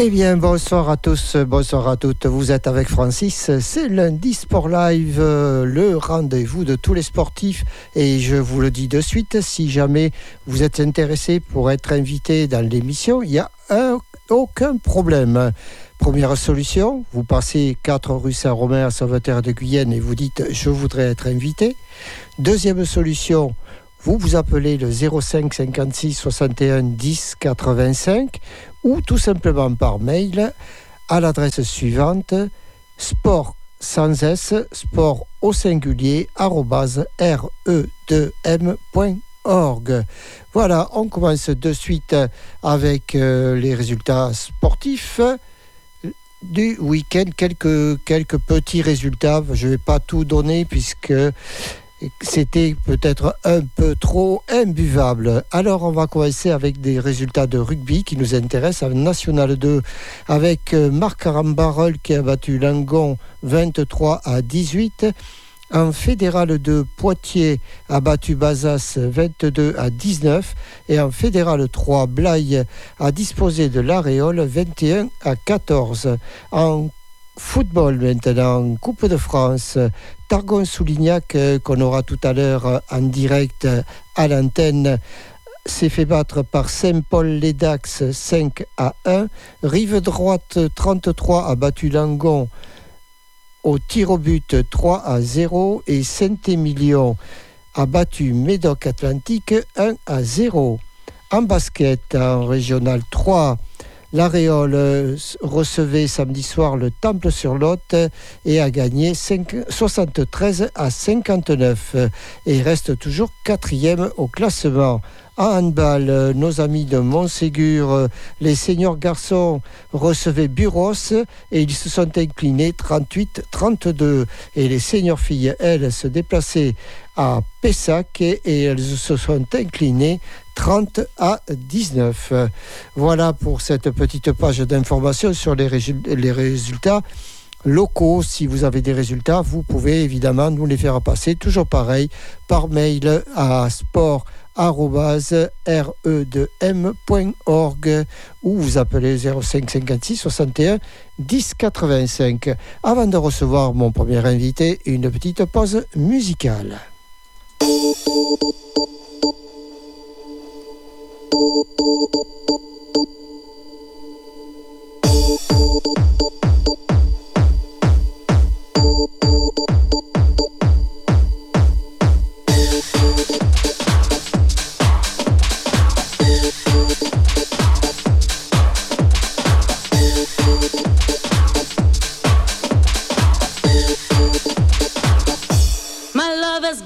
Eh bien, bonsoir à tous, bonsoir à toutes. Vous êtes avec Francis. C'est lundi Sport Live, euh, le rendez-vous de tous les sportifs. Et je vous le dis de suite, si jamais vous êtes intéressé pour être invité dans l'émission, il n'y a aucun problème. Première solution, vous passez 4 rue Saint-Romain à Sauveterre de Guyenne et vous dites je voudrais être invité. Deuxième solution, vous vous appelez le 05 56 61 10 85 ou tout simplement par mail à l'adresse suivante sport sans s sport au singulier re2m.org. Voilà, on commence de suite avec euh, les résultats sportifs du week-end. Quelques, quelques petits résultats. Je ne vais pas tout donner puisque c'était peut-être un peu trop imbuvable. Alors on va commencer avec des résultats de rugby qui nous intéressent en National 2 avec euh, Marc Arambarol qui a battu Langon 23 à 18. En fédéral 2, Poitiers a battu Bazas 22 à 19 et en fédéral 3, Blaye a disposé de l'Aréole 21 à 14. En football maintenant, Coupe de France, Targon-Soulignac, qu'on aura tout à l'heure euh, en direct euh, à l'antenne, s'est fait battre par Saint-Paul-les-Dax 5 à 1. Rive droite 33 a battu Langon au tir au but 3 à 0 et Saint-Émilion a battu Médoc Atlantique 1 à 0. En basket, en régional 3, L'Aréole euh, recevait samedi soir le Temple sur Lot et a gagné 73 à 59 et reste toujours quatrième au classement. En handball, euh, nos amis de Montségur, euh, les seniors garçons recevaient Buros et ils se sont inclinés 38-32. Et les seniors filles, elles, se déplaçaient à Pessac et elles se sont inclinées 30 à 19. Voilà pour cette petite page d'information sur les résultats locaux. Si vous avez des résultats, vous pouvez évidemment nous les faire passer, toujours pareil, par mail à sport re2m.org ou vous appelez 05 56 61 10 85. Avant de recevoir mon premier invité, une petite pause musicale.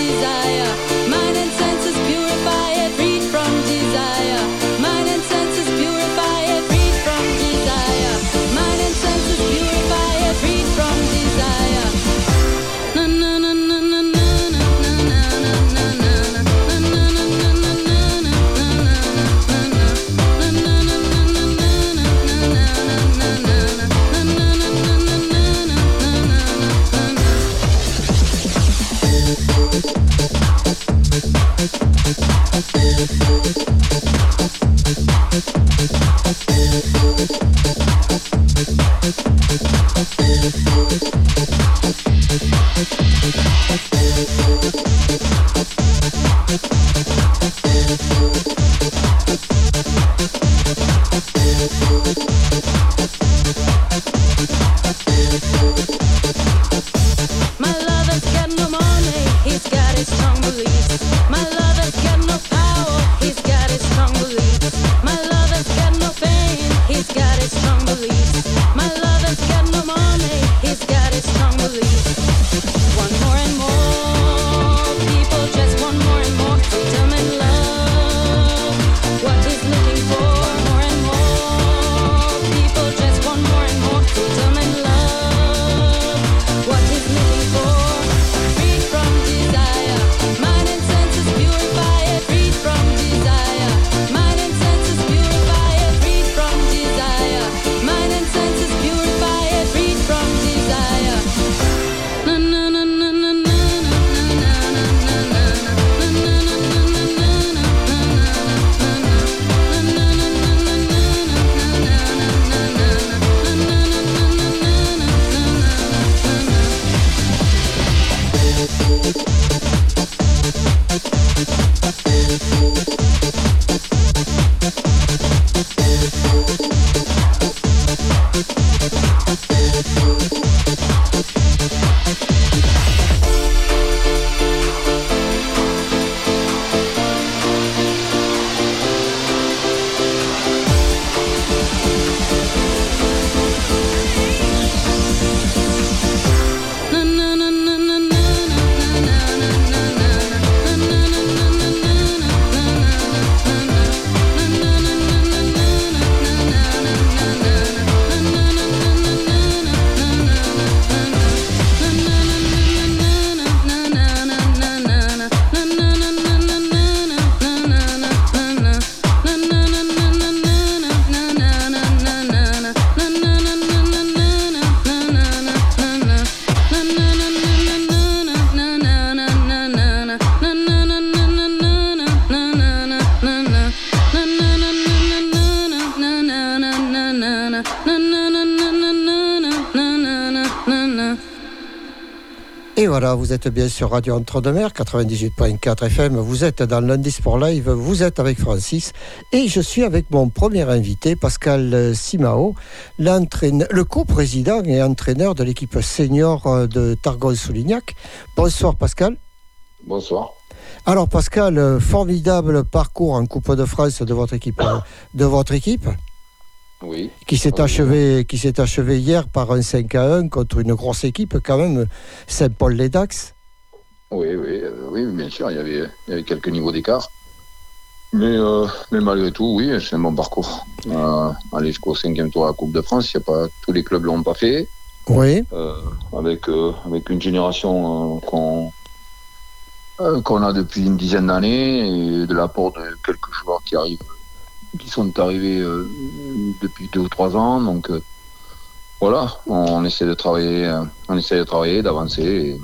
desire. Voilà, vous êtes bien sur Radio Entre-deux-Mers, 98.4 FM. Vous êtes dans Lundi Sport Live, vous êtes avec Francis. Et je suis avec mon premier invité, Pascal Simao, le co-président et entraîneur de l'équipe senior de Targon-Soulignac. Bonsoir Pascal. Bonsoir. Alors Pascal, formidable parcours en Coupe de France de votre équipe. De votre équipe oui. Qui s'est achevé, qui s'est achevé hier par un 5 à 1 contre une grosse équipe quand même, Saint-Paul-les-Dax. Oui, oui, euh, oui, bien sûr, il y avait, il y avait quelques niveaux d'écart. Mais, euh, mais malgré tout, oui, c'est un bon parcours. Euh, aller jusqu'au cinquième tour à la Coupe de France, y a pas, tous les clubs l'ont pas fait. Oui. Euh, avec, avec une génération qu'on qu'on a depuis une dizaine d'années et de l'apport de quelques joueurs qui arrivent qui sont arrivés euh, depuis deux ou trois ans. Donc euh, voilà, on essaie de travailler, euh, on essaie de travailler, d'avancer. et-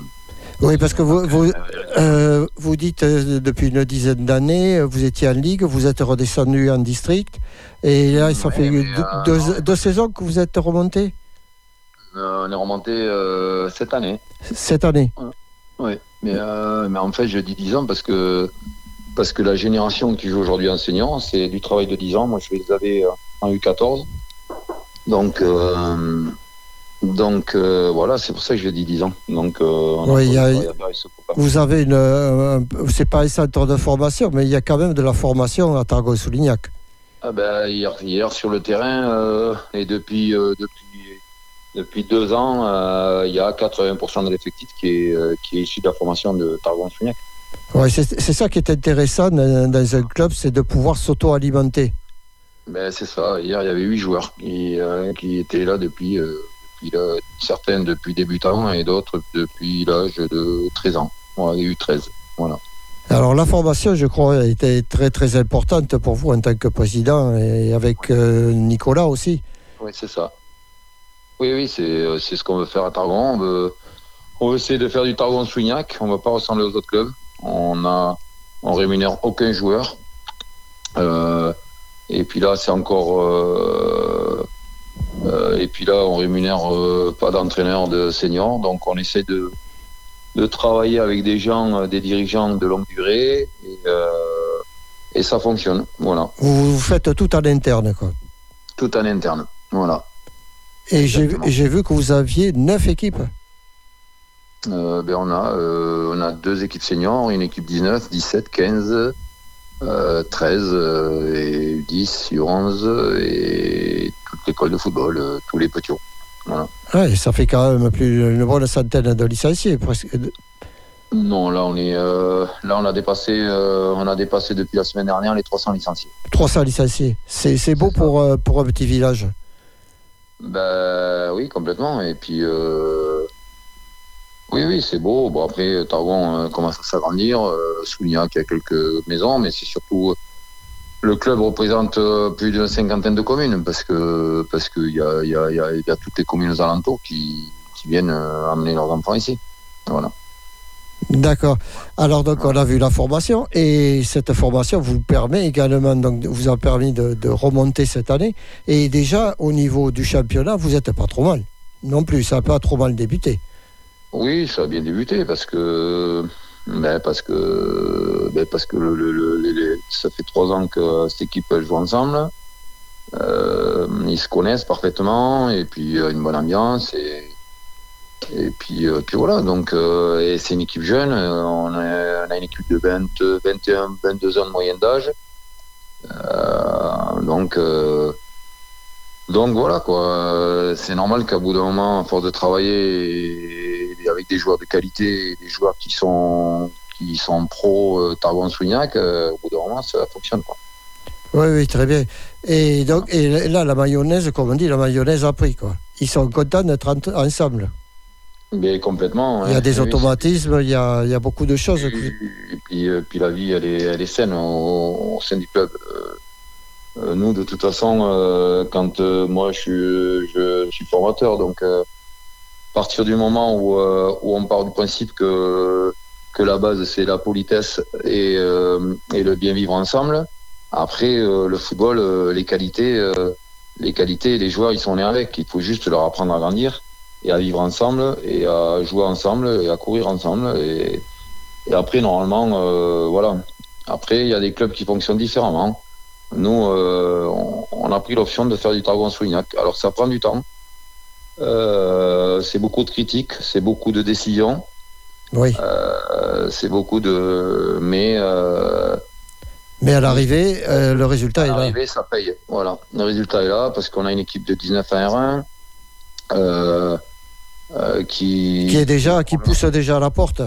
Oui, parce que vous, vous, euh, vous dites euh, depuis une dizaine d'années, vous étiez en Ligue, vous êtes redescendu en district, et là, ça Ouais, fait deux, euh, deux- deux saisons que vous êtes remonté on est remonté cette année. cette année. Oui, mais, mais en fait, je dis 10 ans parce que, parce que la génération qui joue aujourd'hui enseignant, c'est du travail de 10 ans. Moi, je les avais euh, en U14. Donc, euh, donc euh, voilà, c'est pour ça que je dis 10 ans. Donc, euh, y a-. Vous avez une, un- c'est pas un centre de formation, mais il y a quand même de la formation à Targon-Soulignac. Ah ben, hier, hier sur le terrain, et depuis, depuis, depuis deux ans, il y a 80% de l'effectif qui est, qui est issu de la formation de Targon-Sougnac. Ouais, c'est ça qui est intéressant dans, dans un club, c'est de pouvoir s'auto-alimenter. Ben, c'est ça. Hier, il y avait huit joueurs qui, euh, qui étaient là depuis, euh, depuis là, certains depuis débutants et d'autres depuis l'âge de 13 ans. Y a eu 13. Voilà. Alors la formation, je crois, était très très importante pour vous en tant que président et avec euh, Nicolas aussi. Oui, c'est ça. Oui, oui, c'est, euh, ce qu'on veut faire à Targon. On veut, on veut essayer de faire du Targon-Sougnac. On ne va pas ressembler aux autres clubs. On a, on rémunère aucun joueur. Euh, et puis là, c'est encore. euh, euh, et puis là, on rémunère pas d'entraîneur de seniors. Donc, on essaie de, de travailler avec des gens, des dirigeants de longue durée. Et, et ça fonctionne. Voilà. Vous, vous faites tout en interne, quoi. Tout en interne. Voilà. Et j'ai Exactement. et j'ai vu que vous aviez neuf équipes. Euh, ben on, a, euh, on a deux équipes seniors, une équipe 19, 17, 15, euh, 13 euh, et 10, U11 et toute l'école de football, euh, tous les petits. Voilà. Ouais, ça fait quand même plus une bonne centaine de licenciés. Presque. Non, là on est, là on a dépassé, on a dépassé depuis la semaine dernière les 300 licenciés. 300 licenciés. C'est c'est beau pour, pour un petit village. Ben oui, complètement. Et puis, euh, oui, oui, c'est beau. Bon, après, Targon euh, commence à s'agrandir. Euh, Sougnac, il y a quelques maisons, mais c'est surtout. euh, le club représente plus d'une cinquantaine de communes parce que parce qu'il y a, y, y, a, toutes les communes aux alentours qui, viennent amener leurs enfants ici. Voilà. D'accord. Alors donc on a vu la formation et cette formation vous permet également donc vous a permis de, de remonter cette année et déjà au niveau du championnat vous êtes pas trop mal non plus ça n'a pas trop mal débuté. Oui, ça a bien débuté parce que ben parce que ben parce que le, ça fait trois ans que cette équipe joue ensemble. Euh, ils se connaissent parfaitement et puis a une bonne ambiance et et puis euh, puis voilà donc euh, c'est une équipe jeune. euh, On a, une équipe de 20, 21, 22 ans de moyenne d'âge. Euh, donc euh, donc voilà quoi, Euh, c'est normal qu'à bout d'un moment, à force de travailler avec des joueurs de qualité, et des joueurs qui sont qui sont pro euh, Targon euh, au bout d'un moment ça fonctionne quoi. Oui oui très bien. Et donc et là la mayonnaise comme on dit la mayonnaise a pris quoi. Ils sont contents d'être en- ensemble. Mais complètement. Il y a hein. des automatismes, il y a, il y a beaucoup de choses. Et puis, euh, puis la vie, elle est, elle est saine au, au sein du club. Euh, nous, de toute façon, euh, quand moi je suis, je suis formateur, donc partir du moment où, euh, où on part du principe que, la base c'est la politesse et, euh, le bien vivre ensemble, après euh, le football, les qualités, les qualités, les joueurs, ils sont nés avec. Il faut juste leur apprendre à grandir et à vivre ensemble et à jouer ensemble et à courir ensemble. Et, après, normalement, voilà. Après, il y a des clubs qui fonctionnent différemment. Nous, on, on a pris l'option de faire du Dragon Soignac. Alors, ça prend du temps. Euh, c'est beaucoup de critiques, c'est beaucoup de décisions, Oui. euh, c'est beaucoup de. Mais euh, Mais à l'arrivée, euh, le résultat à est là. l'arrivée, ça paye. Voilà. Le résultat est là parce qu'on a une équipe de 19 à R1 euh, euh, qui, Qui est déjà, qui pousse déjà à la porte.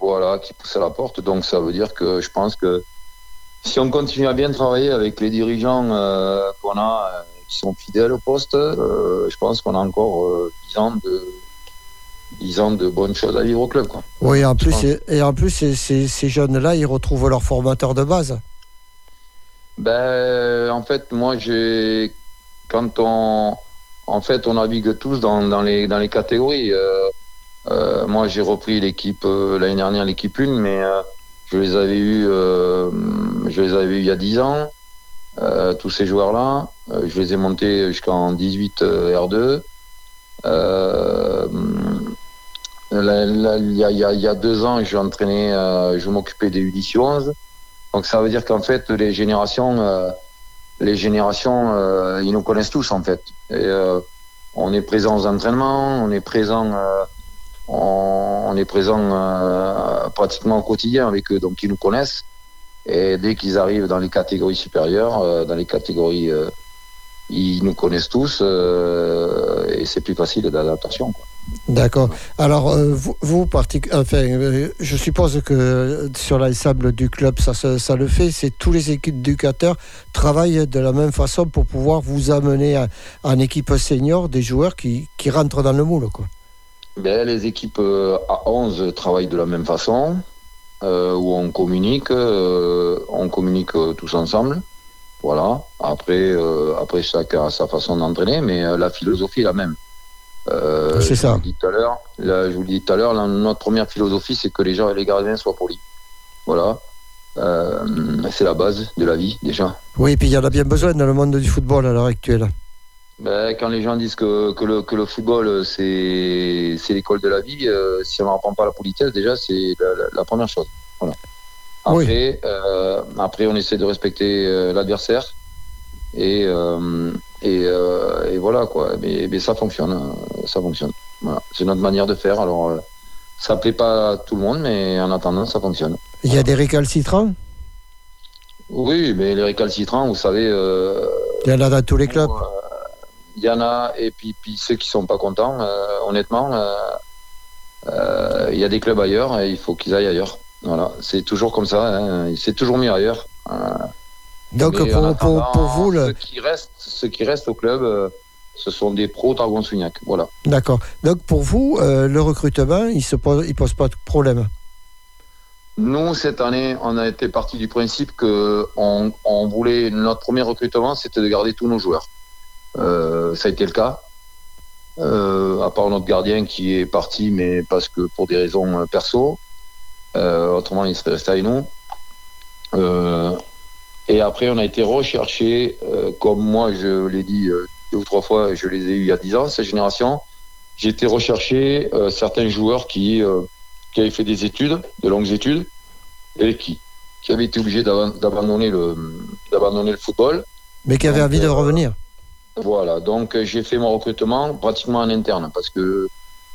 voilà, qui pousse à la porte. Donc ça veut dire que je pense que si on continue à bien travailler avec les dirigeants qu'on a, qui sont fidèles au poste, euh, je pense qu'on a encore euh, 10 ans de 10 ans de bonnes choses à vivre au club. Quoi. Oui, en plus, et, et en plus, ces, ces- ces jeunes-là, ils retrouvent leur formateur de base. Ben, en fait, moi, j'ai quand on en fait, on navigue tous dans, dans les dans les catégories. Euh, euh, moi, j'ai repris l'équipe l'année dernière, l'équipe 1, mais je les avais eu, je les avais eu il y a 10 ans. Euh, tous ces joueurs-là, Euh, je les ai montés jusqu'en 18 euh, R2. Euh, là, là, il y a, deux ans, je je m'occupais des U11. Donc ça veut dire qu'en fait, les générations, les générations, ils nous connaissent tous en fait. Et, on est présent aux entraînements, on est présent, on, est présent pratiquement au quotidien avec eux, donc ils nous connaissent. Et dès qu'ils arrivent dans les catégories supérieures, euh, dans les catégories, euh, ils nous connaissent tous euh, et c'est plus facile d'adaptation. D'accord. Alors, euh, vous, vous partic- enfin, euh, je suppose que sur l'ensemble du club, ça, le fait. C'est tous les éducateurs travaillent de la même façon pour pouvoir vous amener à- en équipe senior des joueurs qui, qui rentrent dans le moule. Quoi. Ben, les équipes à 11 travaillent de la même façon, euh, où on communique, euh, on communique euh, tous ensemble. Voilà. Après, après chacun a sa façon d'entraîner, mais la philosophie est la même. C'est ça. vous tout à l'heure. là, Je vous le dis tout à l'heure. Notre première philosophie, c'est que les gens et les gardiens soient polis. Voilà. C'est la base de la vie déjà. Oui, et puis il y en a bien besoin dans le monde du football à l'heure actuelle. Ben, quand les gens disent que, que, le, que le football euh, c'est c'est l'école de la vie, euh, si on n'apprend pas la politesse, déjà c'est la, la- la première chose. Voilà. Oui. Après, euh, après on essaie de respecter euh, l'adversaire et, et, et voilà quoi. Mais, mais ça fonctionne, hein. ça fonctionne. Voilà. C'est notre manière de faire. Alors ça plaît pas à tout le monde, mais en attendant ça fonctionne. Il y a des récalcitrants Oui, mais les récalcitrants, vous savez. Il y en a dans tous les clubs. Il y en a, et puis, puis ceux qui sont pas contents, euh, honnêtement, euh, euh, il y a des clubs ailleurs et il faut qu'ils aillent ailleurs. Voilà, c'est toujours comme ça, hein, c'est toujours mieux ailleurs. Donc mais pour, vous, le... ceux, qui restent, ceux qui restent au club, ce sont des pros Sougnac. Voilà. d'accord. Donc pour vous, euh, le recrutement, il se pose, il pose pas de problème? Nous, cette année, on a été parti du principe que on, on voulait notre premier recrutement, c'était de garder tous nos joueurs. Euh, ça a été le cas. Euh, à part notre gardien qui est parti, mais parce que pour des raisons euh, perso. Euh, autrement, il serait resté avec nous. Euh, et après, on a été recherché, euh, comme moi, je l'ai dit deux ou trois fois, je les ai eus il y a dix ans, cette génération. J'ai été rechercher euh, certains joueurs qui euh, qui avaient fait des études, de longues études, et qui, qui avaient été obligés d'aban- d'abandonner le, d'abandonner le football. Mais qui avait Donc, envie de euh, revenir. Voilà, donc euh, j'ai fait mon recrutement pratiquement en interne parce que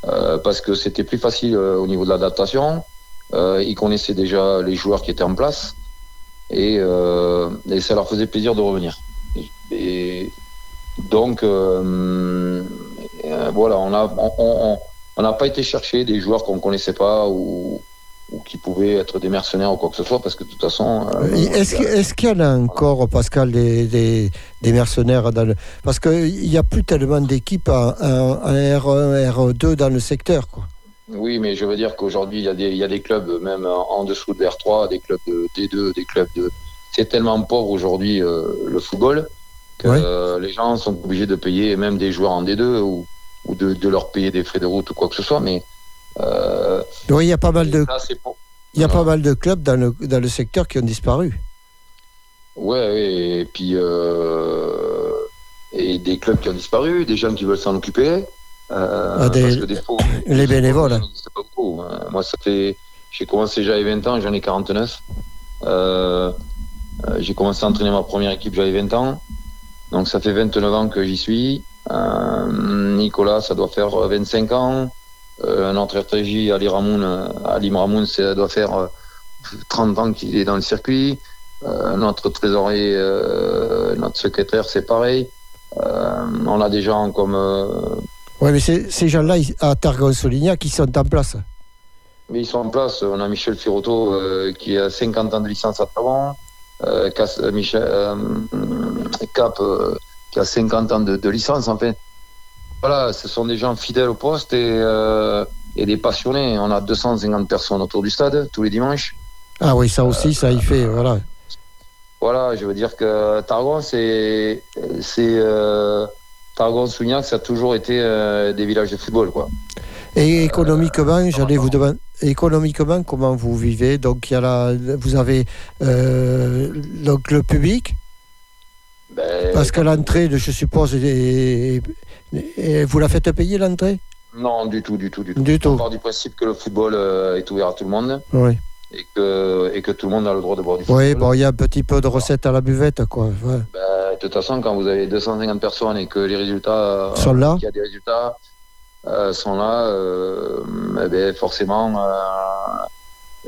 euh, parce que c'était plus facile euh, au niveau de l'adaptation. Ils connaissaient déjà les joueurs qui étaient en place et, ça leur faisait plaisir de revenir. Et donc voilà, on a on- on- n'a pas été chercher des joueurs qu'on connaissait pas ou, ou qui pouvaient être des mercenaires ou quoi que ce soit parce que de toute façon. euh, Est-ce que- est-ce qu'il y en a encore, Pascal, des, des, des mercenaires dans le... Parce qu'il n'y a plus tellement d'équipes en, en- en R1, R2 dans le secteur. Quoi. Oui, mais je veux dire qu'aujourd'hui, il y, a des- il y a des clubs, même en, en dessous de R3, des clubs de D2, des clubs de. C'est tellement pauvre aujourd'hui euh, le football que Ouais. euh, les gens sont obligés de payer même des joueurs en D2 ou, ou de, de leur payer des frais de route ou quoi que ce soit. Mais euh, Oui, il y a pas mal de, ça, c'est pour- il y a pas mal de clubs dans le, dans le secteur qui ont disparu. Ouais, et puis euh, et des clubs qui ont disparu, des gens qui veulent s'en occuper. Euh, Ah, des- parce que des fois, les bénévoles. pas beaucoup. hein. Moi, ça fait. J'ai commencé, j'avais 20 ans, j'en ai 49. Euh, euh, j'ai commencé à entraîner ma première équipe, j'avais 20 ans. Donc, ça fait 29 ans que j'y suis. Euh, Nicolas, ça doit faire 25 ans. Euh, notre RTJ, Ali Ramoun, euh, Ali Ramoun, ça doit faire euh, 30 ans qu'il est dans le circuit. Euh, notre trésorier, euh, notre secrétaire, c'est pareil. Euh, on a des gens comme euh, Ouais, mais ces gens-là, ils- à Targon-Solignac, qui sont en place. Mais ils sont en place. On a Michel Firotto euh, qui a 50 ans de licence à Taron. Euh, euh, Michel euh, Cap euh, qui a 50 ans de, de licence. Enfin, voilà, ce sont des gens fidèles au poste et, euh, et des passionnés. On a 250 personnes autour du stade tous les dimanches. Ah oui, ça aussi, ça y fait, voilà. Voilà, je veux dire que Targon, c'est. c'est euh, Targon-Sougnac, ça a toujours été euh, des villages de football. Quoi. Et économiquement, j'allais vous demander, économiquement, comment vous vivez? Donc, il y a la, vous avez euh, donc le public, Ben, parce que l'entrée, je suppose, est- est- vous la faites payer l'entrée? Non, du tout, du tout, du tout. Du On tout. part du principe que le football euh, est ouvert à tout le monde Oui. et que, et que tout le monde a le droit de boire du football. Oui, bon, il y a un petit peu de recettes à la buvette, quoi. ouais. Ben, de toute façon, quand vous avez 250 personnes et que les résultats, euh, Sont là qu'il y a des résultats euh, sont là, euh, eh ben, forcément, euh,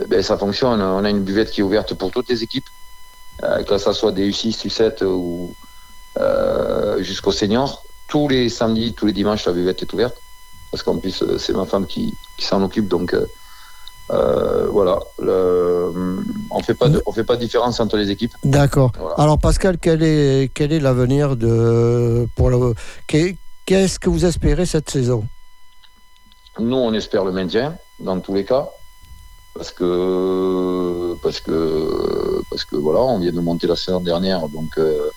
eh ben, ça fonctionne. On a une buvette qui est ouverte pour toutes les équipes, que ça soit des U6, U7 ou jusqu'aux seniors. Tous les samedis, tous les dimanches, la buvette est ouverte. Parce qu'en plus, euh, c'est ma femme qui, qui s'en occupe. Donc, euh, euh, voilà. Le- on fait pas de, on fait pas de différence entre les équipes. D'accord. Voilà. Alors, Pascal, quel est, quel est l'avenir de. Pour le, qu'est- Qu'est-ce que vous espérez cette saison? Nous, on espère le maintien dans tous les cas, parce que parce que parce que voilà, on vient de monter la saison dernière, donc euh,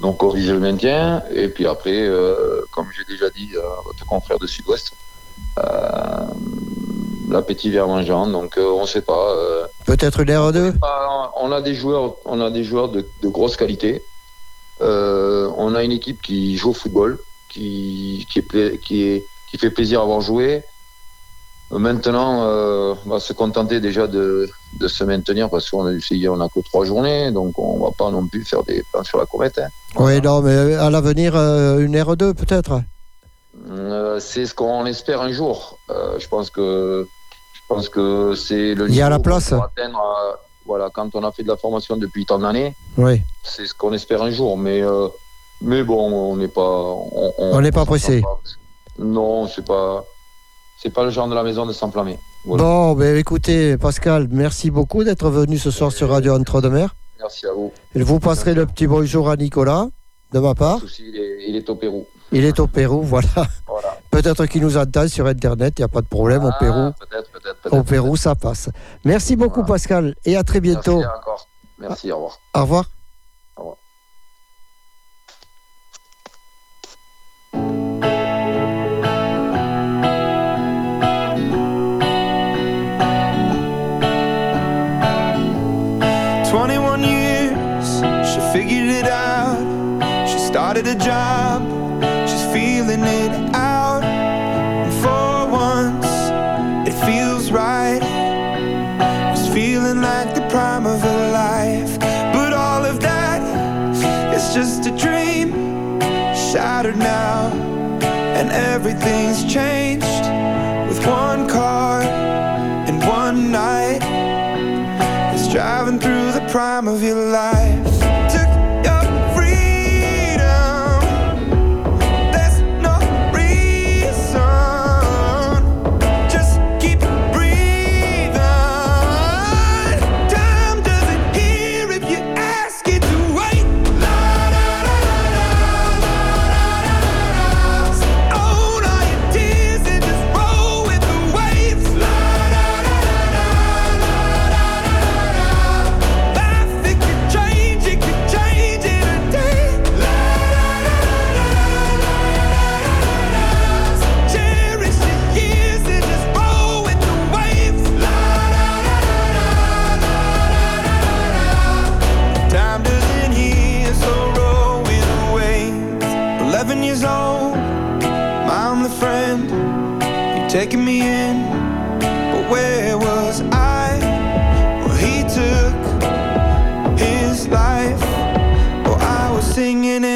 donc on vise le maintien. Et puis après, euh, comme j'ai déjà dit à votre confrère de Sud-Ouest, euh, l'appétit vient mangeant. Donc euh, on ne sait pas. euh, Peut-être une R2 pas- on a des joueurs, on a des joueurs de, de grosse qualité. Euh, on a une équipe qui joue au football, qui, qui, est, qui, est, qui fait plaisir à voir jouer. Maintenant, euh, on va se contenter déjà de, de se maintenir parce qu'on a essayé, on n'a que trois journées, donc on va pas non plus faire des plans sur la comète. hein. Oui, non, mais à l'avenir, euh, une R2 peut-être Euh, c'est ce qu'on espère un jour. Euh, je pense que je pense que c'est le Il y a niveau la place. qu'on va atteindre, euh, voilà, quand on a fait de la formation depuis tant d'années. Oui. c'est ce qu'on espère un jour, mais euh, mais bon, on n'est pas on n'est pas pressé. pas. Non, c'est pas c'est pas le genre de la maison de s'enflammer. Voilà. Bon, ben écoutez, Pascal, merci beaucoup d'être venu ce soir sur Radio Entre-deux-Mers. Merci à vous. Vous passerez le petit bonjour à Nicolas, de ma part. souci, il, est, il est au Pérou. Il est au Pérou, voilà. Voilà. Peut-être qu'il nous entend sur Internet, il n'y a pas de problème. Au Ah, Pérou, Peut-être, peut-être, peut-être. au Pérou, ça passe. Merci beaucoup, Voilà. Pascal, et à très bientôt. Merci encore. Merci, au revoir. Au revoir. Everything's changed with one car and one night is driving through the prime of your life.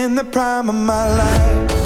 In the prime of my life.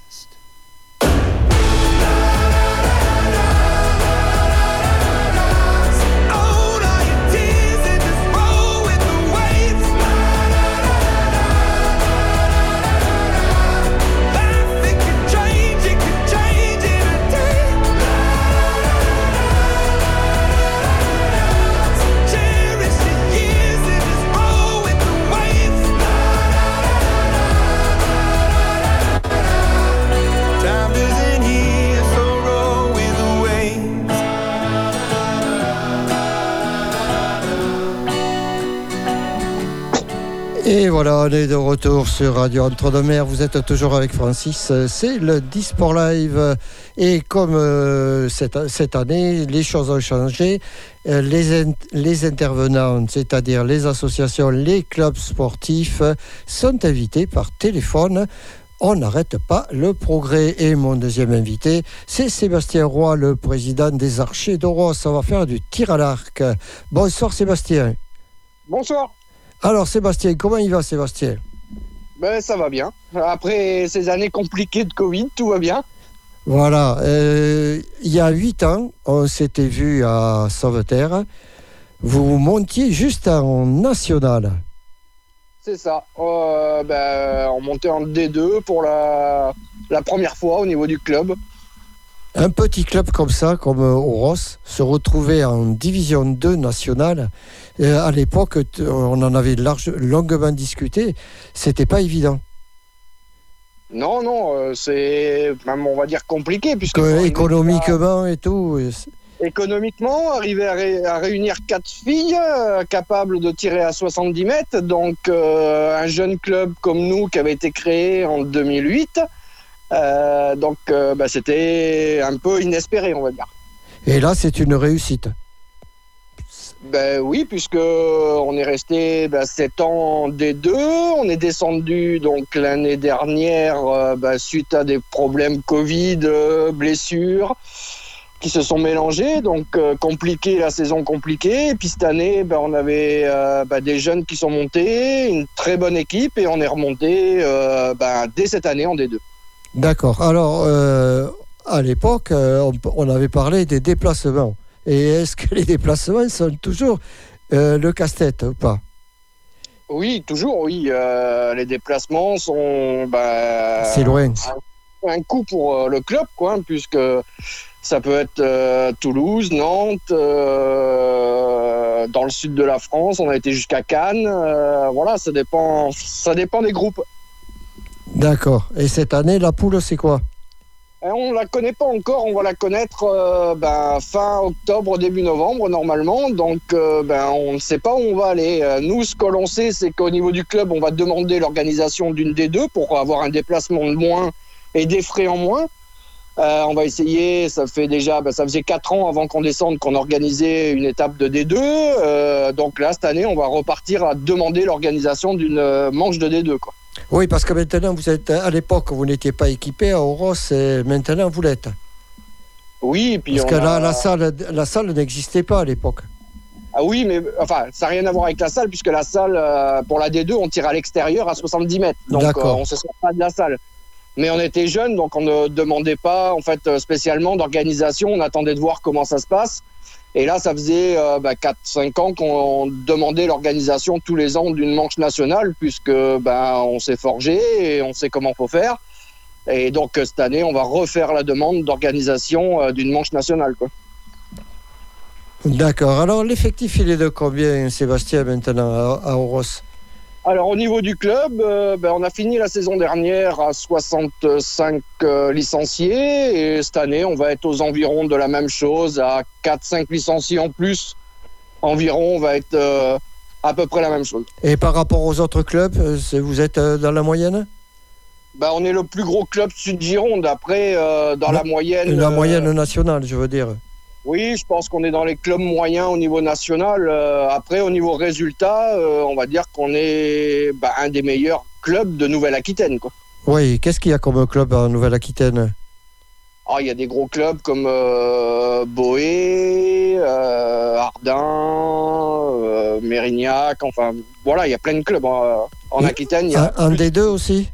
Et voilà, on est de retour sur Radio Entre-deux-Mers. Vous êtes toujours avec Francis. C'est le Disport Live. Et comme euh, cette, année, les choses ont changé, euh, les, les intervenants, c'est-à-dire les associations, les clubs sportifs, sont invités par téléphone. On n'arrête pas le progrès. Et mon deuxième invité, c'est Sébastien Roy, le président des Archers d'Oros. On va faire du tir à l'arc. Bonsoir Sébastien. Bonsoir. Alors Sébastien, comment il va Sébastien? Ben, ça va bien. Après ces années compliquées de Covid, tout va bien. Voilà, euh, il y a huit ans, on s'était vu à Sauveterre. Vous montiez juste en national. C'est ça. Euh, ben, on montait en D2 pour la, la première fois au niveau du club. Un petit club comme ça, comme euh, Oros, se retrouvait en division 2 nationale. Euh, à l'époque, on en avait large, longuement discuté. C'était pas évident. Non, non, euh, c'est même, on va dire, compliqué. Puisque Que, économiquement et tout. euh, économiquement, arriver à, ré- à réunir quatre filles euh, capables de tirer à 70 mètres. Donc, euh, un jeune club comme nous qui avait été créé en 2008. Euh, donc, euh, ben, c'était un peu inespéré, on va dire. Et là, c'est une réussite. Ben oui, puisque on est resté ben, 7 ans en D2, on est descendu donc l'année dernière euh, ben, suite à des problèmes Covid, euh, blessures qui se sont mélangés, donc euh, compliqué la saison compliquée. Et puis cette année, ben, on avait euh, ben, des jeunes qui sont montés, une très bonne équipe et on est remonté ben, dès cette année en D2. D'accord. Alors, euh, à l'époque, euh, on, on avait parlé des déplacements. Et est-ce que les déplacements sont toujours euh, le casse-tête ou pas? Oui, toujours, oui. euh, les déplacements sont ben, C'est loin. un coup pour le club, quoi, puisque ça peut être euh, Toulouse, Nantes, euh, dans le sud de la France. On a été jusqu'à Cannes. euh, voilà, ça dépend, ça dépend des groupes. D'accord. Et cette année, la poule, c'est quoi Et on la connaît pas encore. On va la connaître euh, ben, fin octobre, début novembre normalement. Donc, euh, ben, on ne sait pas où on va aller. Euh, Nous, ce que l'on sait, c'est qu'au niveau du club, on va demander l'organisation d'une des deux pour avoir un déplacement de moins et des frais en moins. On va essayer, ça fait déjà, ben, ça faisait quatre ans avant qu'on descende qu'on organisait une étape de D2. Euh, donc là, cette année, on va repartir à demander l'organisation d'une manche de D2. Quoi. Oui, parce que maintenant, vous êtes à l'époque, vous n'étiez pas équipé à Oros, et maintenant, vous l'êtes. oui, et puis Parce on que là, a- la salle, la salle n'existait pas à l'époque. Ah oui, mais enfin, ça n'a rien à voir avec la salle, puisque la salle, euh, pour la D2, on tire à l'extérieur à 70 mètres. Donc, euh, on se sort pas de la salle. Mais on était jeunes, donc on ne demandait pas, en fait, euh, spécialement d'organisation. On attendait de voir comment ça se passe. Et là, ça faisait euh, bah, 4-5 ans qu'on demandait l'organisation tous les ans d'une manche nationale, puisque ben, on s'est forgé et on sait comment faut faire. Et donc, euh, cette année, on va refaire la demande d'organisation euh, d'une manche nationale. D'accord. Alors, l'effectif, il est de combien, Sébastien, maintenant, à, à Oros? Alors au niveau du club, euh, ben, on a fini la saison dernière à 65 euh, licenciés et cette année on va être aux environs de la même chose, à 4-5 licenciés en plus. Environ on va être euh, à peu près la même chose. Et par rapport aux autres clubs, vous êtes dans la moyenne? Ben, on est le plus gros club sud-Gironde. Après, dans La- la moyenne... La moyenne nationale, je veux dire. Oui, je pense qu'on est dans les clubs moyens au niveau national. Euh, après, au niveau résultat, euh, on va dire qu'on est ben, un des meilleurs clubs de Nouvelle-Aquitaine. quoi. Oui, qu'est-ce qu'il y a comme club en Nouvelle-Aquitaine? Ah, il y a des gros clubs comme euh, Boé, euh, Ardin, Mérignac, enfin voilà, il y a plein de clubs euh, en Aquitaine. il Y a... Un, un des deux aussi?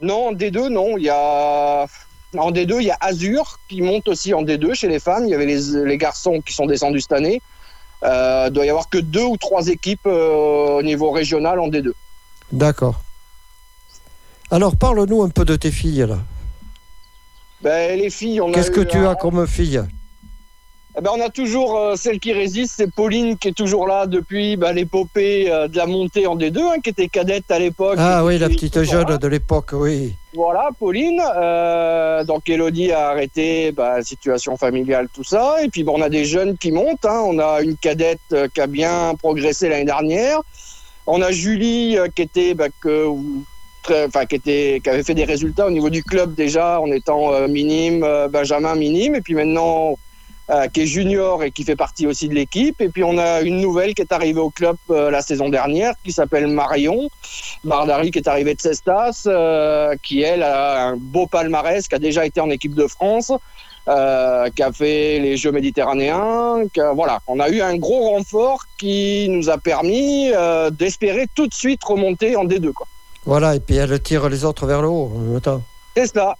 Non, en D2, non, il y a en D2, il y a Azur qui monte aussi en D2 chez les femmes. Il y avait les, les garçons qui sont descendus cette année. Euh, doit y avoir que deux ou trois équipes euh, au niveau régional en D2. D'accord. Alors, parle-nous un peu de tes filles, là. Ben, les filles, on Qu'est-ce que tu un- as comme fille? Eh ben, on a toujours euh, celle qui résiste, c'est Pauline qui est toujours là depuis bah, l'épopée euh, de la montée en D2, hein, qui était cadette à l'époque. Ah oui, la petite voilà. jeune de l'époque, oui. Voilà, Pauline. Euh, donc Elodie a arrêté, bah, situation familiale, tout ça. Et puis on a des jeunes qui montent. hein. On a une cadette qui a bien progressé l'année dernière. On a Julie qui était, bah, que, enfin, qui était, qui avait fait des résultats au niveau du club déjà en étant minime, Benjamin minime, et puis maintenant qui est junior et qui fait partie aussi de l'équipe. Et puis on a une nouvelle qui est arrivée au club euh, la saison dernière, qui s'appelle Marion. Bardari qui est arrivé de Cestas, euh, qui elle a un beau palmarès, qui a déjà été en équipe de France, euh, qui a fait les Jeux méditerranéens. voilà, on a eu un gros renfort qui nous a permis euh, d'espérer tout de suite remonter en D2. Quoi. Voilà, et puis elle tire les autres vers le haut. C'est ça.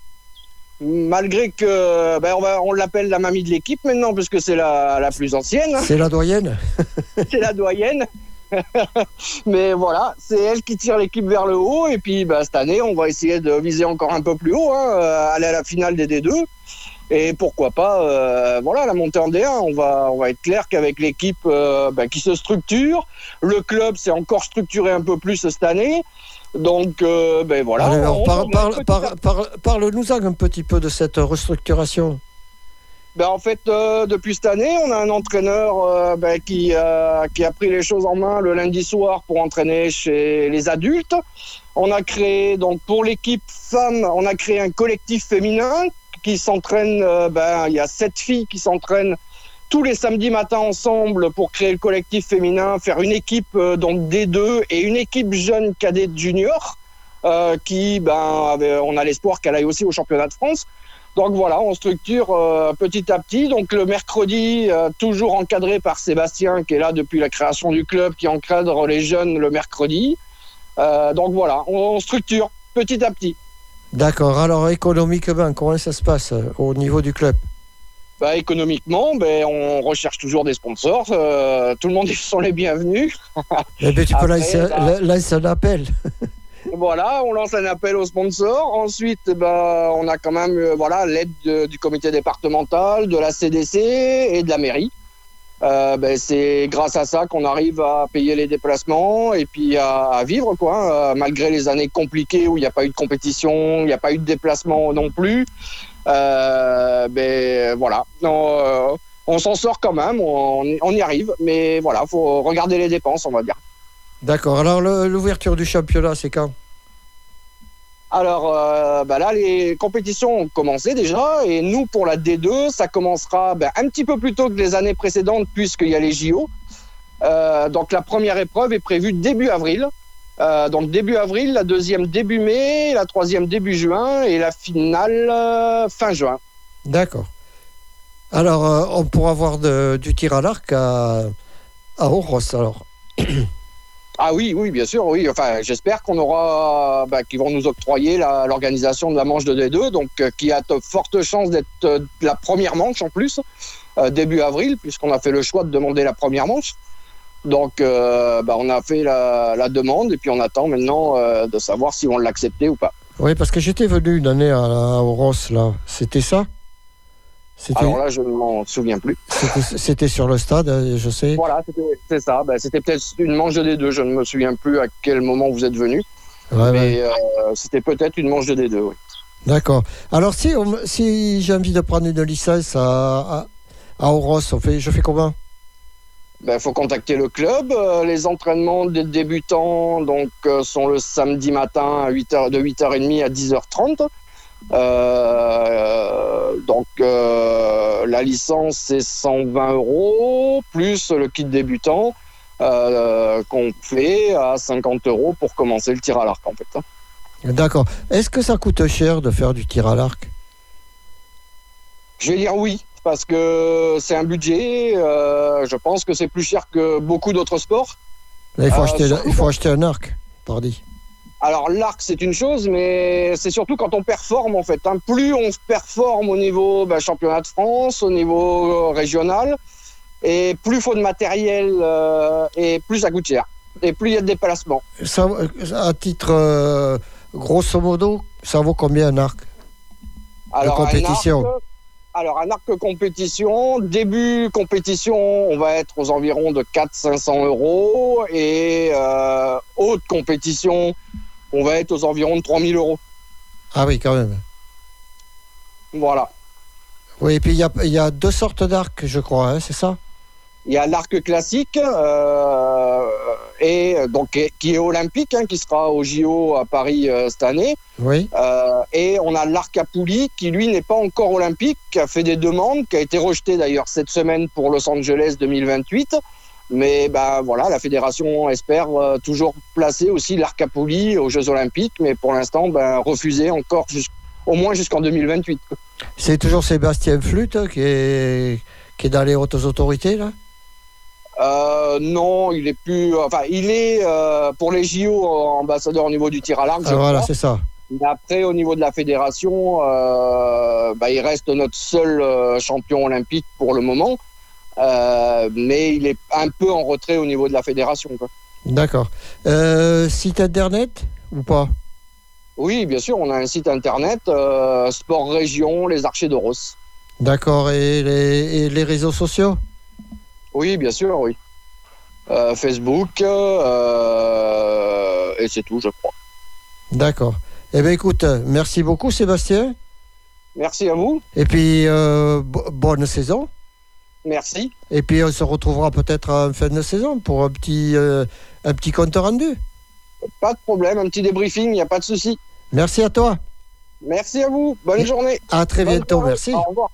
Malgré que ben, on, va- on l'appelle la mamie de l'équipe maintenant, puisque c'est la, la plus ancienne. C'est la doyenne c'est la doyenne. Mais voilà, c'est elle qui tire l'équipe vers le haut. Et puis bah, cette année, on va essayer de viser encore un peu plus haut, hein, euh, aller à la finale des D2. Et pourquoi pas, euh, voilà, la montée en D1. On va, on va être clair qu'avec l'équipe euh, bah, qui se structure, le club s'est encore structuré un peu plus cette année. Donc, euh, ben voilà. Alors, parle-nous un petit peu de cette restructuration. Ben, en fait, euh, depuis cette année, on a un entraîneur euh, ben, qui, euh, qui a pris les choses en main le lundi soir pour entraîner chez les adultes. On a créé, donc pour l'équipe femme, on a créé un collectif féminin qui s'entraîne, ben, il y a sept filles qui s'entraînent tous les samedis matins ensemble pour créer le collectif féminin, faire une équipe euh, donc D2 et une équipe jeune cadette junior euh, qui, ben, on a l'espoir qu'elle aille aussi au championnat de France. Donc voilà, on structure euh, petit à petit. Donc le mercredi, euh, toujours encadré par Sébastien, qui est là depuis la création du club, qui encadre les jeunes le mercredi. Euh, donc voilà, on, on structure petit à petit. D'accord, alors économiquement, comment ça se passe euh, au niveau du club? Bah, économiquement, ben, on recherche toujours des sponsors. Euh, tout le monde sont les bienvenus. Eh bien, tu peux Après, lancer, bah- lancer un appel. Voilà, on lance un appel aux sponsors. Ensuite, ben, on a quand même euh, voilà l'aide de- du comité départemental, de la CDC et de la mairie. Euh, ben, c'est grâce à ça qu'on arrive à payer les déplacements et puis à, à vivre quoi. Euh, malgré les années compliquées où il n'y a pas eu de compétition, il n'y a pas eu de déplacement non plus. Euh, ben voilà, on, euh, on s'en sort quand même, on, on y arrive, mais voilà, faut regarder les dépenses, on va dire. D'accord, alors l'ouverture du championnat, c'est quand? Alors euh, bah là, les compétitions ont commencé déjà, et nous pour la D2, ça commencera ben, un petit peu plus tôt que les années précédentes puisqu'il y a les JO. Euh, donc la première épreuve est prévue début avril. Euh, donc début avril, la deuxième début mai, la troisième début juin et la finale euh, fin juin. D'accord. Alors, euh, on pourra voir de- du tir à l'arc à, à Oros, alors. Ah oui, oui, bien sûr, oui. Enfin, j'espère qu'on aura, bah, qu'ils vont nous octroyer l'organisation de la manche de D2, donc qui a de fortes chances d'être la première manche en plus, début avril, puisqu'on a fait le choix de demander la première manche. Donc, euh, bah, on a fait la, la demande et puis on attend maintenant euh, de savoir si on l'accepter ou pas. Oui, parce que j'étais venu une année à, à Oros, là. C'était ça? Alors là, je ne m'en souviens plus. c'était- sur le stade, euh, je sais. Voilà, c'était- c'est ça. Bah, c'était peut-être une manche de D2. Je ne me souviens plus à quel moment vous êtes venu, Ouais, ouais. mais euh, c'était peut-être une manche de D2. Oui. D'accord. Alors, si, si j'ai envie de prendre une licence à, à, à Oros, on fait, je fais comment? Il Ben, faut contacter le club. Euh, les entraînements des débutants donc, euh, sont le samedi matin à 8h, de 8h30 à 10h30. Euh, donc euh, la licence c'est 120 euros plus le kit débutant euh, qu'on fait à 50 euros pour commencer le tir à l'arc en fait. hein. D'accord. Est-ce que ça coûte cher de faire du tir à l'arc? Je vais dire oui parce que c'est un budget. euh, je pense que c'est plus cher que beaucoup d'autres sports. Là, il faut, Euh, acheter, surtout il faut acheter un arc, pardi. Alors l'arc c'est une chose, mais c'est surtout quand on performe en fait. hein. Plus on performe au niveau ben, championnat de France, au niveau euh, régional, et plus il faut de matériel euh, et plus ça coûte cher. Et plus il y a de déplacements. Ça, à titre grosso modo, ça vaut combien un arc Alors, un compétition? arc- alors un arc compétition, début compétition, on va être aux environs de 400-500 euros et euh, haute compétition, on va être aux environs de 3000 euros. Ah oui, quand même. Voilà. Oui, et puis il y a, il y a deux sortes d'arcs, je crois, hein, c'est ça? Il y a l'arc classique euh, et donc qui est- qui est olympique, hein, qui sera au JO à Paris euh, cette année. Oui. Euh, et on a l'arc à poulie qui lui n'est pas encore olympique, qui a fait des demandes, qui a été rejeté d'ailleurs cette semaine pour Los Angeles 2028. Mais ben voilà, la fédération espère euh, toujours placer aussi l'arc à poulie aux Jeux Olympiques, mais pour l'instant ben refusé encore jusqu'- au moins jusqu'en 2028. quoi. C'est toujours Sébastien Flûte hein, qui est, qui est dans les hautes autorités, là? Euh, non, il est plus. Enfin, il est euh, pour les JO ambassadeur au niveau du tir à l'arc. Ah, Voilà, c'est ça. Mais après, au niveau de la fédération, euh, bah, il reste notre seul euh, champion olympique pour le moment. Euh, mais il est un peu en retrait au niveau de la fédération. D'accord. Euh, site internet ou pas? Oui, bien sûr, on a un site internet, Sport Région, les Archers d'Oros. D'accord. Et les, et les réseaux sociaux? Oui, bien sûr, oui. Facebook, et c'est tout, je crois. D'accord. Eh bien, écoute, merci beaucoup, Sébastien. Merci à vous, Et puis, euh, bo- bonne saison. merci. Et puis, on se retrouvera peut-être en fin de saison pour un petit, euh, un petit compte rendu. Pas de problème, un petit débriefing, il n'y a pas de souci. Merci à toi. Merci à vous, bonne Et- journée. À très Bonne bientôt. Merci. Au revoir.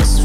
It's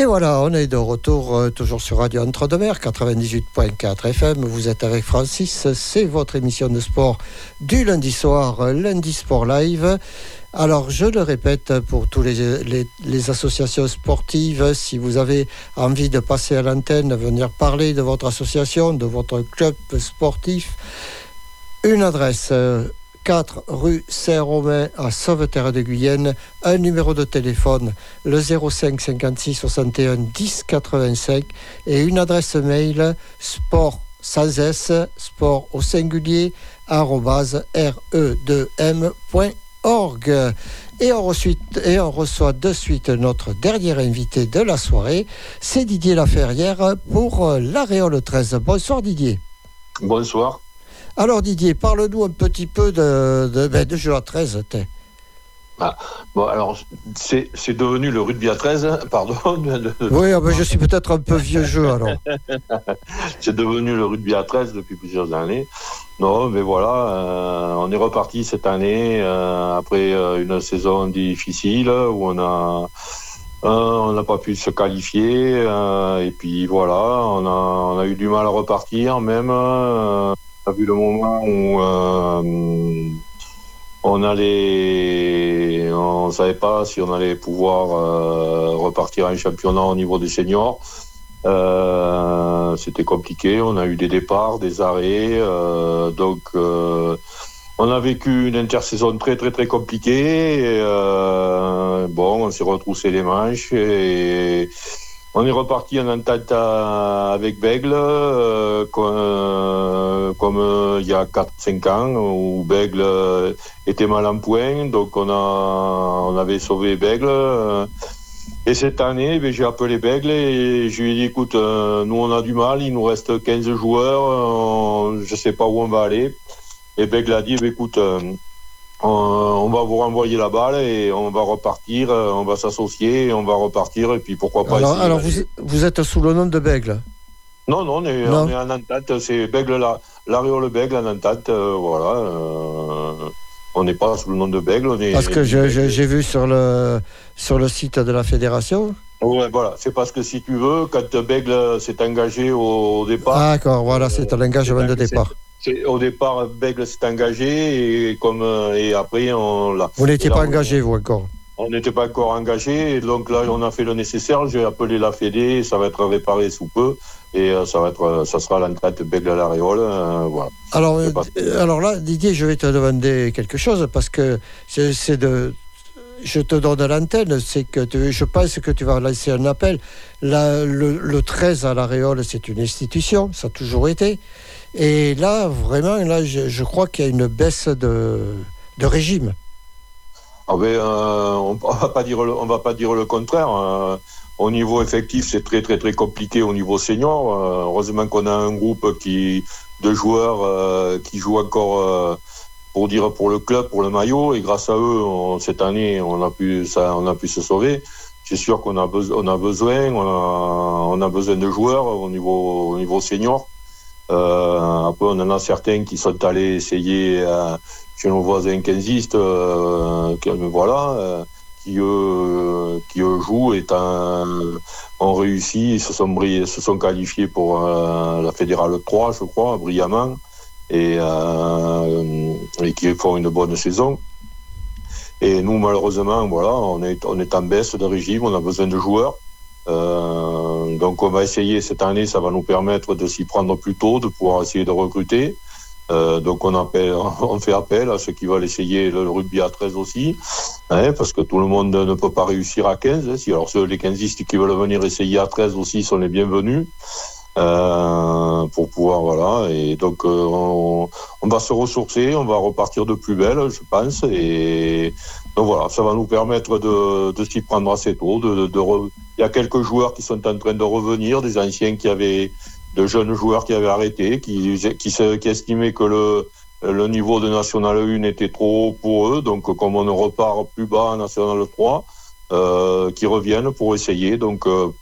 Et voilà, on est de retour euh, toujours sur Radio Entre-deux-Mers, 98.4 FM. Vous êtes avec Francis, c'est votre émission de sport du lundi soir, lundi sport live. Alors, je le répète pour tous les, les- les associations sportives, si vous avez envie de passer à l'antenne, venir parler de votre association, de votre club sportif, une adresse euh, 4 rue Saint-Romain à Sauveterre de Guyenne, un numéro de téléphone le 05 56 61 10 85 et une adresse mail sport sans S, sport au singulier, arrobase re2m.org. Et on, reçoit, et on reçoit de suite notre dernier invité de la soirée, c'est Didier Laferrière pour l'Aréole 13. Bonsoir Didier. Bonsoir. Alors Didier, parle-nous un petit peu de, de, ben, de jeu à 13. t'es. Bon, alors, c'est c'est devenu le rugby à 13, pardon. de- de- Oui, ah ben, je suis peut-être un peu vieux jeu alors. C'est devenu le rugby à 13 depuis plusieurs années. Non, mais voilà, euh, on est reparti cette année euh, après euh, une saison difficile où on a on n'a pas pu se qualifier et puis voilà, on a on a eu du mal à repartir même. Vu le moment où euh, on allait, on savait pas si on allait pouvoir euh, repartir en championnat au niveau des seniors. Euh, C'était compliqué. On a eu des départs, des arrêts. donc, on a vécu une intersaison très très très compliquée. Bon, on s'est retroussé les manches et on est reparti en entente avec Bègle, euh, comme, euh, comme, euh, il y a 4-5 ans, où Bègle était mal en point. Donc on, a, on avait sauvé Bègle. et cette année, ben, j'ai appelé Bègle et je lui ai dit, écoute, nous on a du mal, il nous reste 15 joueurs, je sais pas où on va aller. Et Bègle a dit, ben, écoute, on, on va vous renvoyer la balle et on va repartir, euh, on va s'associer, et on va repartir et puis pourquoi pas Alors, essayer alors vous, vous êtes sous le nom de Bègle. non, non, on est, Non. on est en entente. C'est Bègle, la, l'Aréole Bègle en entente. euh, voilà. euh, on n'est pas sous le nom de Bègle. On est, Parce que je- je- j'ai vu sur le, sur le site de la fédération. Ouais, voilà. C'est parce que si tu veux, quand Bègle s'est engagé au, au départ, Ah, D'accord, voilà, c'est un engagement de départ. c'est- au départ, Bègle s'est engagé et, comme, euh, et après, on l'a. Vous n'étiez pas engagé, vous encore. On n'était pas encore engagé, donc là, on a fait le nécessaire. J'ai appelé la Fédé, ça va être réparé sous peu, et euh, ça, va être, euh, ça sera l'entraite Bègle à l'Aréole. euh, voilà. Alors, alors là, Didier, je vais te demander quelque chose parce que c'est de. Je te donne l'antenne, c'est que tu- je pense que tu vas lancer un appel. La- le, le 13 à l'Aréole, c'est une institution, ça a toujours été. Et là, vraiment, là, je, crois qu'il y a une baisse de, de régime. Ah ben, euh, on ne va pas dire le, on va pas dire le contraire. euh, au niveau effectif, c'est très très très compliqué au niveau senior. euh, heureusement qu'on a un groupe qui de joueurs qui jouent encore pour dire pour le club, pour le maillot, et grâce à eux, on- cette année, on a pu ça, on a pu se sauver. C'est sûr qu'on a, on a besoin, on on a besoin de joueurs au niveau au niveau senior. Euh, après, on en a certains qui sont allés essayer. euh, chez nos voisins quinzistes, euh, qui- voilà, qui, eux, qui eux jouent et ont réussi, se sont, se sont qualifiés pour la fédérale 3, je crois, brillamment, et, et qui font une bonne saison. Et nous, malheureusement, voilà, on est, on est en baisse de régime, on a besoin de joueurs. Euh, donc on va essayer cette année, ça va nous permettre de s'y prendre plus tôt, de pouvoir essayer de recruter. Euh, donc on, appelle, fait appel à ceux qui veulent essayer le rugby à 13 aussi, hein, parce que tout le monde ne peut pas réussir à 15. Hein. Alors ceux, les 15 qui veulent venir essayer à 13 aussi sont les bienvenus. Euh, pour pouvoir voilà et donc euh, on, va se ressourcer on va repartir de plus belle je pense et donc voilà ça va nous permettre de, de s'y prendre assez tôt de, de, il y a quelques joueurs qui sont en train de revenir des anciens qui avaient de jeunes joueurs qui avaient arrêté qui qui, estimaient que le le niveau de National 1 était trop haut pour eux donc comme on repart plus bas en National 3 euh, qui reviennent pour essayer donc euh,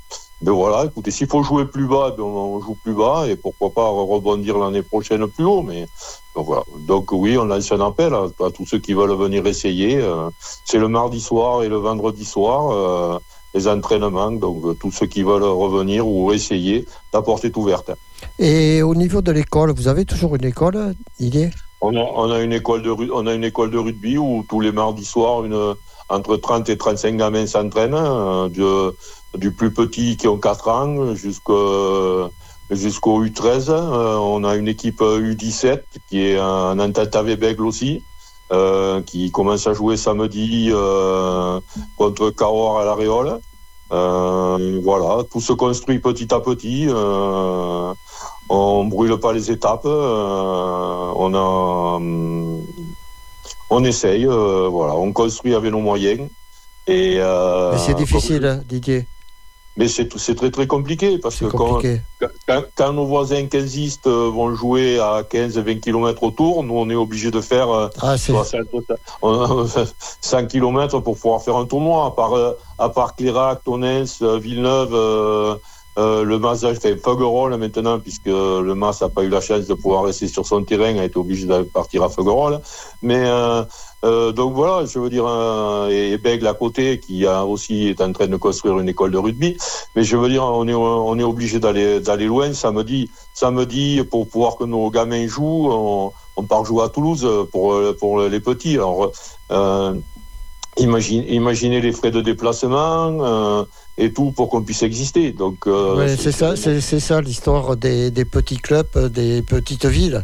ben voilà, écoutez, s'il faut jouer plus bas, ben on joue plus bas et pourquoi pas rebondir l'année prochaine plus haut. Mais donc voilà. Donc oui, on lance un appel à, à tous ceux qui veulent venir essayer. Euh, c'est le mardi soir et le vendredi soir euh, les entraînements. Donc euh, tous ceux qui veulent revenir ou essayer, la porte est ouverte. Et au niveau de l'école, vous avez toujours une école, Didier? On a, on a une école de on a une école de rugby où tous les mardis soirs une entre 30 et 35 gamins s'entraînent euh, du plus petit qui ont 4 ans jusqu'au jusqu'au U13. Euh, on a une équipe U17 qui est en entente avec Bègle aussi, euh, qui commence à jouer samedi euh, contre Cahors à la Réole. Euh, voilà, tout se construit petit à petit. Euh, on brûle pas les étapes. On a, on essaye. voilà, on construit avec nos moyens. Et c'est difficile, comme... Didier. Mais c'est très très compliqué parce que compliqué. Quand, quand, quand, nos voisins 15 vont jouer à 15-20 km autour, nous on est obligé de faire ah, 100 km pour pouvoir faire un tournoi. À part, à part Clérac, Tonens, Villeneuve, euh, euh, le Mas fait Feugerolles maintenant puisque le Mas n'a pas eu la chance de pouvoir rester sur son terrain, a été obligé de partir à Feugerolles. Mais euh, euh, donc voilà, je veux dire, euh, et Bègle à côté qui a aussi est en train de construire une école de rugby. Mais je veux dire, on est on est obligé d'aller d'aller loin. Samedi, samedi pour pouvoir que nos gamins jouent, on, part jouer à Toulouse pour pour les petits. Alors euh, imagine, imaginez les frais de déplacement. Euh, et tout pour qu'on puisse exister. Donc euh, ouais, c'est ça, c'est ça l'histoire des, des, petits clubs, des petites villes.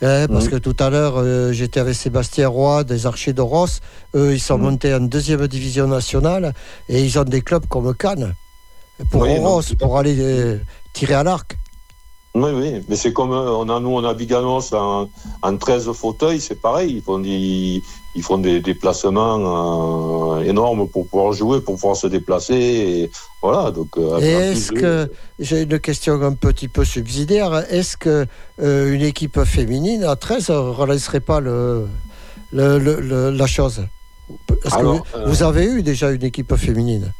Eh, parce mmh. que tout à l'heure, euh, j'étais avec Sébastien Roy des Archers de Ross. Eux, ils sont mmh. montés en deuxième division nationale et ils ont des clubs comme Cannes pour oui, Ross, pour aller euh, tirer à l'arc. Oui, oui, mais c'est comme on a, nous, on a Biganos en, en 13 fauteuils, c'est pareil. Ils font des, ils font des déplacements euh, énormes pour pouvoir jouer, pour pouvoir se déplacer. Et voilà, donc. Euh, est-ce que j'ai une question un petit peu subsidiaire Est-ce que euh, une équipe féminine à 13 ne relancerait pas le, le, le, la chose? Parce Alors, que vous, vous avez eu déjà une équipe féminine.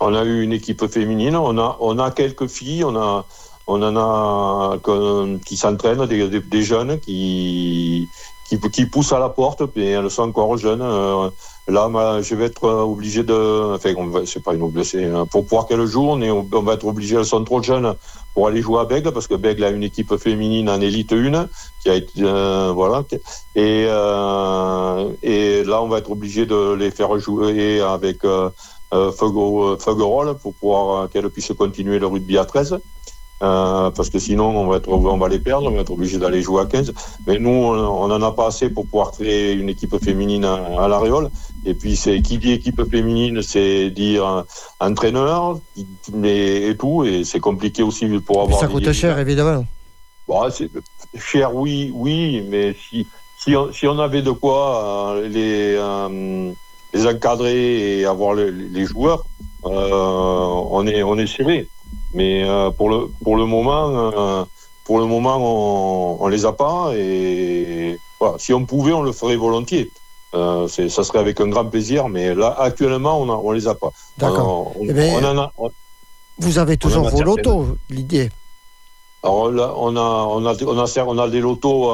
On a eu une équipe féminine. On a, on a quelques filles. On a on en a qui s'entraînent, des, jeunes qui, qui, poussent à la porte, mais elles sont encore jeunes. Euh, là, je vais être obligé de. Enfin, c'est pas une obligation. Hein. Pour pouvoir qu'elles jouent, on, est, on va être obligé, elles sont trop jeunes pour aller jouer à Bègle, parce que Bègle a une équipe féminine en élite 1, qui a été. Euh, voilà. Et, euh, et là, on va être obligé de les faire jouer avec. Euh, pour pouvoir qu'elles puissent continuer le rugby à 13. Euh, parce que sinon on va, être, on va les perdre, on va être obligé d'aller jouer à 15. Mais nous, on n'en a pas assez pour pouvoir créer une équipe féminine à, à l'Aréole. Et puis, c'est qui dit équipe féminine, c'est dire entraîneur mais, et tout. Et c'est compliqué aussi pour avoir. ça coûte cher, évidemment. Bon, cher, oui, oui, mais si, si, on, si on avait de quoi euh, les, euh, les encadrer et avoir les, les joueurs, euh, on est, on est serré. Mais euh, pour, le, pour le moment, euh, pour le moment on, on les a pas. Et voilà, si on pouvait, on le ferait volontiers. Euh, ça serait avec un grand plaisir, mais là, actuellement, on, on les a pas. D'accord. Eh ben, vous avez toujours vos lotos, l'idée Alors là, on a, on a, on a, on a des lotos.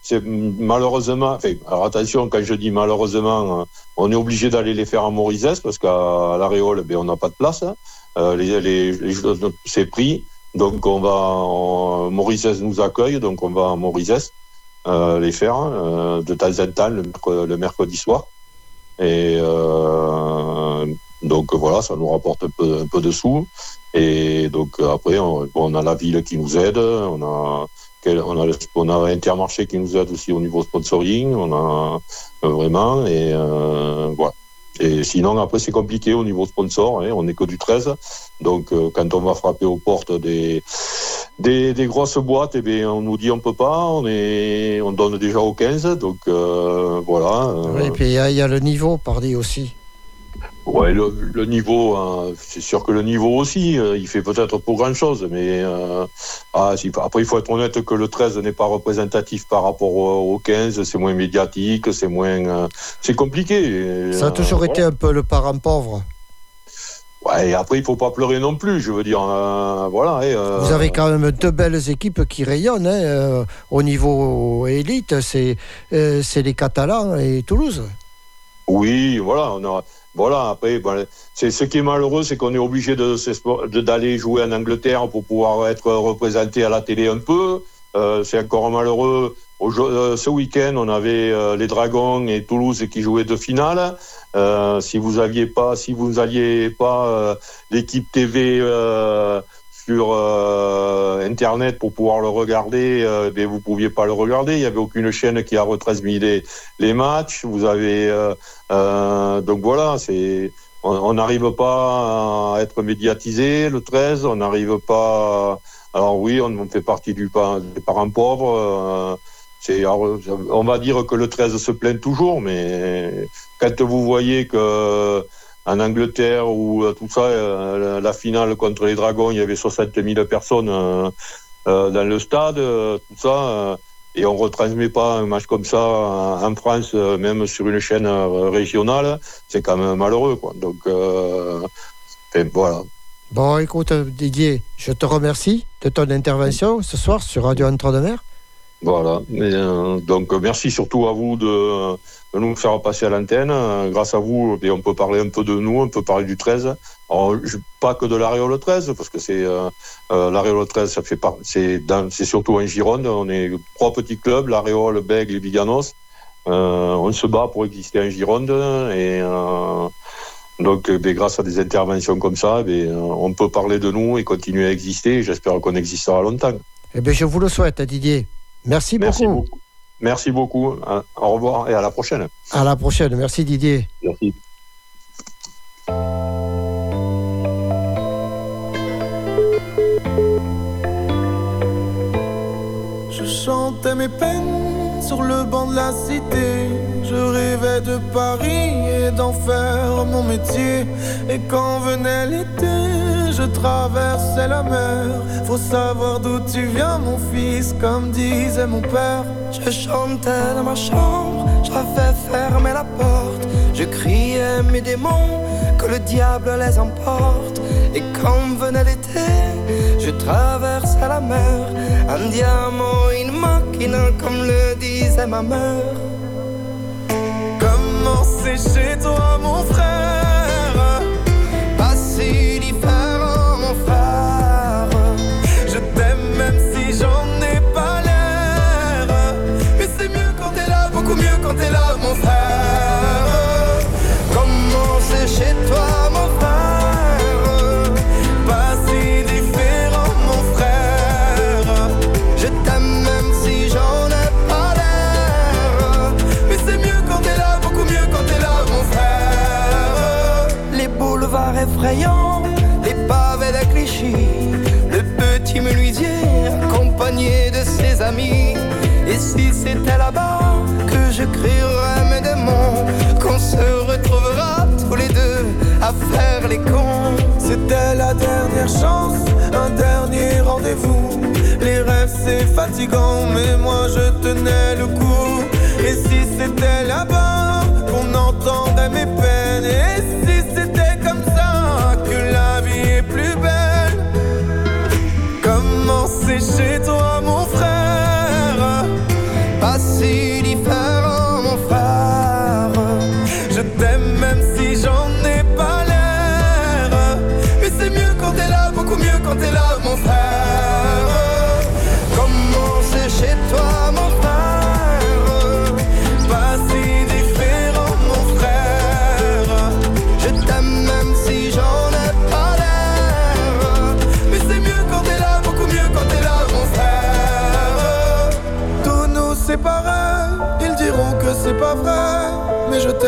c'est malheureusement, enfin, alors attention, quand je dis malheureusement, on est obligé d'aller les faire à Morizès parce qu'à la Réole, ben, on n'a pas de place. Hein. Euh, les, les, les c'est pris. Donc on va, on, Maurice nous accueille, donc on va à Maurice euh, les faire euh, de temps en temps le, mercredi soir. Et donc voilà, ça nous rapporte un peu, un de sous. Et donc après, on, on a la ville qui nous aide, on a, on a, on a Intermarché qui nous aide aussi au niveau sponsoring, on a vraiment, et voilà. Et sinon, après, c'est compliqué au niveau sponsor, hein, on n'est que du 13. Donc, euh, quand on va frapper aux portes des, des, grosses boîtes, eh bien, on nous dit on peut pas, on, est, on donne déjà au 15. Donc, euh, voilà. euh, Et puis il y, y a le niveau, pardi aussi. Ouais, le, le niveau, hein, c'est sûr que le niveau aussi, euh, il fait peut-être pour grand-chose, mais euh, ah, après, il faut être honnête que le 13 n'est pas représentatif par rapport au, au 15, c'est moins médiatique, c'est moins... euh, c'est compliqué. Ça a toujours été un peu le parent pauvre. Ouais, et après, il faut pas pleurer non plus, je veux dire, euh, voilà. et, euh, Vous avez quand même deux belles équipes qui rayonnent hein, euh, au niveau élite. C'est c'est les Catalans et Toulouse. Oui, voilà, on a, voilà. Après, bon, c'est ce qui est malheureux, c'est qu'on est obligé de de- d'aller jouer en Angleterre pour pouvoir être représenté à la télé un peu. Euh, c'est encore malheureux. Aujo- euh, ce week-end, on avait euh, les Dragons et Toulouse qui jouaient deux finales. Euh, si vous aviez pas, si vous alliez pas euh, l'équipe TV euh, sur euh, Internet pour pouvoir le regarder, euh, ben, vous pouviez pas le regarder. Il y avait aucune chaîne qui a retransmis les, les matchs. Vous avez euh, donc voilà, c'est on n'arrive pas à être médiatisé le 13, on n'arrive pas. Alors oui, on, fait partie du des parents pauvres. on va dire que le 13 se plaint toujours, mais quand vous voyez que en Angleterre ou euh, tout ça, euh, la, finale contre les Dragons, il y avait 60 000 personnes euh, dans le stade, tout ça. et on retransmet pas un match comme ça en France, même sur une chaîne régionale, c'est quand même malheureux. Quoi. Donc, euh, voilà. Bon, écoute, Didier, je te remercie de ton intervention ce soir sur Radio Entre-deux-Mers. Voilà. Euh, donc, euh, merci surtout à vous de, nous faire passer à l'antenne. Euh, Grâce à vous, eh, on peut parler un peu de nous, on peut parler du 13. Alors, je- pas que de l'Aréole 13, parce que c'est euh, l'Aréole 13, ça fait c'est surtout en Gironde. On est trois petits clubs, l'Aréole, Bègle et Biganos. Euh, on se bat pour exister en Gironde et donc, eh grâce à des interventions comme ça, eh on peut parler de nous et continuer à exister. J'espère qu'on existera longtemps. Eh bien, je vous le souhaite, Didier. Merci, Merci beaucoup. Merci beaucoup. Au revoir et à la prochaine. À la prochaine. Merci, Didier. Merci. Je chantais mes peines sur le banc de la cité. Je rêvais de Paris et d'en faire mon métier. Et quand venait l'été, je traversais la mer. Faut savoir d'où tu viens, mon fils, comme disait mon père. Je chantais dans ma chambre, j'avais fermé la porte. Je criais mes démons, que le diable les emporte. Et quand venait l'été, je traversais la mer. Un diamant, une machine, comme le disait ma mère. Comment c'est chez toi, mon frère Et si c'était là-bas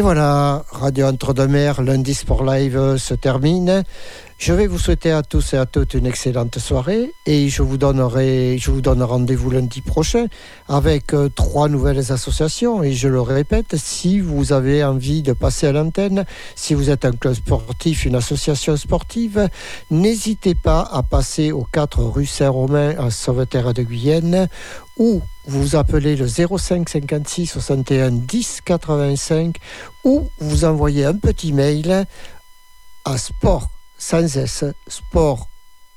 Et voilà, Radio Entre-deux-Mers, lundi Sport Live euh, se termine. Je vais vous souhaiter à tous et à toutes une excellente soirée et je vous donnerai, donne rendez-vous lundi prochain avec euh, trois nouvelles associations. Et je le répète, si vous avez envie de passer à l'antenne, si vous êtes un club sportif, une association sportive, n'hésitez pas à passer au 4 rue Saint-Romain à Sauveterre de Guyenne ou vous appelez le 05 56 61 10 85 ou vous envoyez un petit mail à sport sans s sport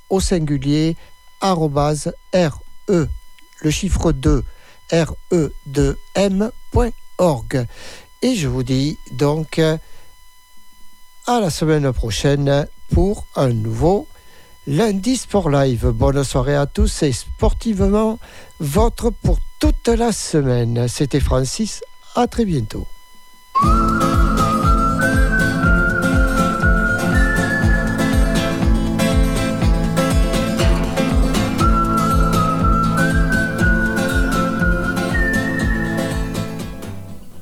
au singulier arrobase re le chiffre 2 re 2 m.org et je vous dis donc à la semaine prochaine pour un nouveau lundi sport live. Bonne soirée à tous et sportivement votre pour toute la semaine. C'était Francis à très bientôt